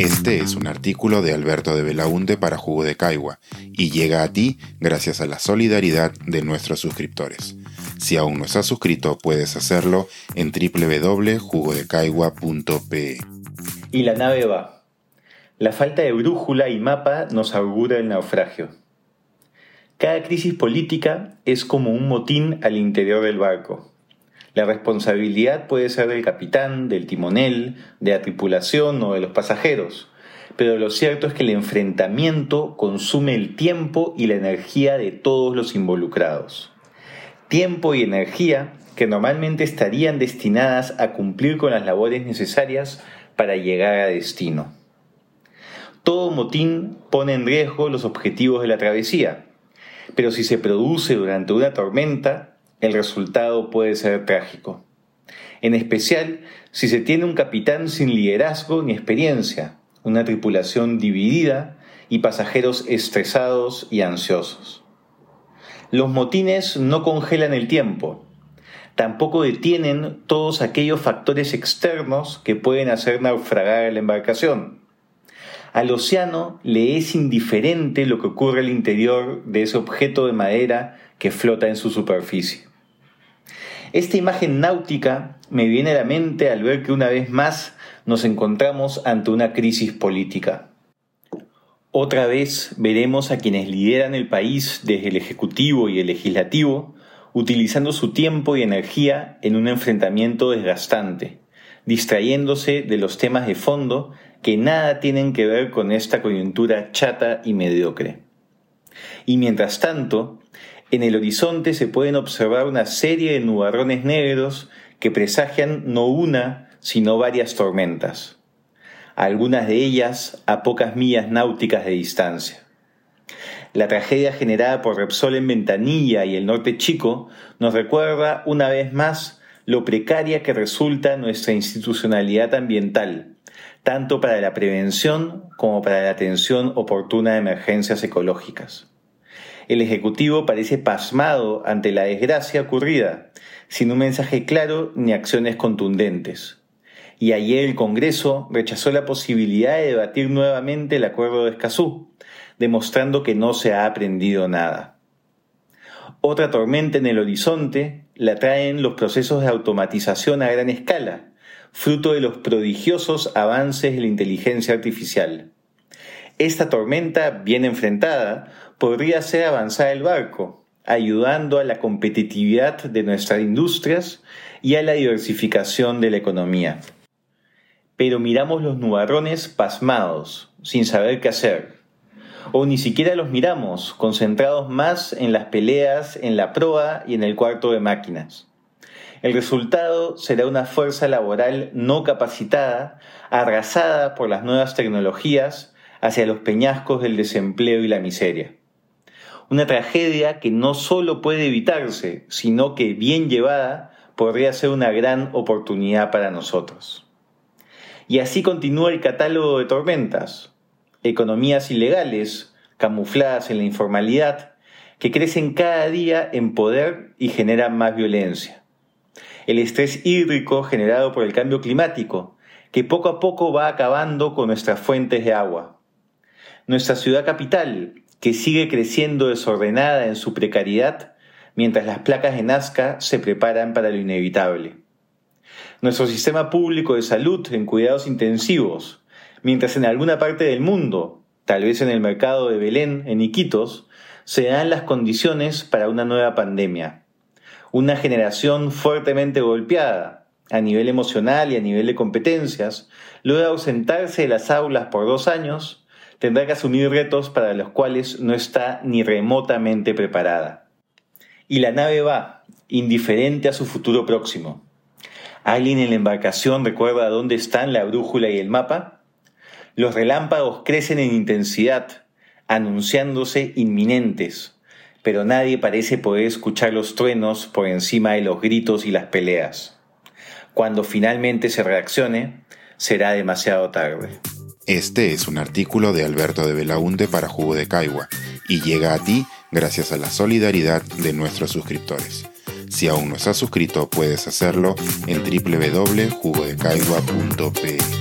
Este es un artículo de Alberto de Belaunte para Jugo de Caigua y llega a ti gracias a la solidaridad de nuestros suscriptores. Si aún no estás suscrito, puedes hacerlo en www.jugodecaigua.pe. Y la nave va. La falta de brújula y mapa nos augura el naufragio. Cada crisis política es como un motín al interior del barco. La responsabilidad puede ser del capitán, del timonel, de la tripulación o de los pasajeros, pero lo cierto es que el enfrentamiento consume el tiempo y la energía de todos los involucrados. Tiempo y energía que normalmente estarían destinadas a cumplir con las labores necesarias para llegar a destino. Todo motín pone en riesgo los objetivos de la travesía, pero si se produce durante una tormenta, el resultado puede ser trágico. En especial si se tiene un capitán sin liderazgo ni experiencia, una tripulación dividida y pasajeros estresados y ansiosos. Los motines no congelan el tiempo, tampoco detienen todos aquellos factores externos que pueden hacer naufragar la embarcación. Al océano le es indiferente lo que ocurre al interior de ese objeto de madera que flota en su superficie. Esta imagen náutica me viene a la mente al ver que una vez más nos encontramos ante una crisis política. Otra vez veremos a quienes lideran el país desde el Ejecutivo y el Legislativo utilizando su tiempo y energía en un enfrentamiento desgastante, distrayéndose de los temas de fondo que nada tienen que ver con esta coyuntura chata y mediocre. Y mientras tanto, en el horizonte se pueden observar una serie de nubarrones negros que presagian no una, sino varias tormentas, algunas de ellas a pocas millas náuticas de distancia. La tragedia generada por Repsol en Ventanilla y el Norte Chico nos recuerda una vez más lo precaria que resulta nuestra institucionalidad ambiental, tanto para la prevención como para la atención oportuna de emergencias ecológicas. El Ejecutivo parece pasmado ante la desgracia ocurrida, sin un mensaje claro ni acciones contundentes. Y ayer el Congreso rechazó la posibilidad de debatir nuevamente el acuerdo de Escazú, demostrando que no se ha aprendido nada. Otra tormenta en el horizonte la traen los procesos de automatización a gran escala, fruto de los prodigiosos avances de la inteligencia artificial. Esta tormenta, bien enfrentada, podría hacer avanzar el barco, ayudando a la competitividad de nuestras industrias y a la diversificación de la economía. Pero miramos los nubarrones pasmados, sin saber qué hacer. O ni siquiera los miramos, concentrados más en las peleas, en la proa y en el cuarto de máquinas. El resultado será una fuerza laboral no capacitada, arrasada por las nuevas tecnologías hacia los peñascos del desempleo y la miseria. Una tragedia que no solo puede evitarse, sino que, bien llevada, podría ser una gran oportunidad para nosotros. Y así continúa el catálogo de tormentas, economías ilegales, camufladas en la informalidad, que crecen cada día en poder y generan más violencia el estrés hídrico generado por el cambio climático, que poco a poco va acabando con nuestras fuentes de agua. Nuestra ciudad capital, que sigue creciendo desordenada en su precariedad, mientras las placas de Nazca se preparan para lo inevitable. Nuestro sistema público de salud en cuidados intensivos, mientras en alguna parte del mundo, tal vez en el mercado de Belén, en Iquitos, se dan las condiciones para una nueva pandemia una generación fuertemente golpeada a nivel emocional y a nivel de competencias, luego de ausentarse de las aulas por dos años, tendrá que asumir retos para los cuales no está ni remotamente preparada. Y la nave va, indiferente a su futuro próximo. ¿Alguien en la embarcación recuerda dónde están la brújula y el mapa? Los relámpagos crecen en intensidad, anunciándose inminentes, pero nadie parece poder escuchar los truenos por encima de los gritos y las peleas. Cuando finalmente se reaccione, será demasiado tarde. Este es un artículo de Alberto de Belaunte para Jugo de Caigua y llega a ti gracias a la solidaridad de nuestros suscriptores. Si aún no estás suscrito, puedes hacerlo en www.jugodecaigua.pe.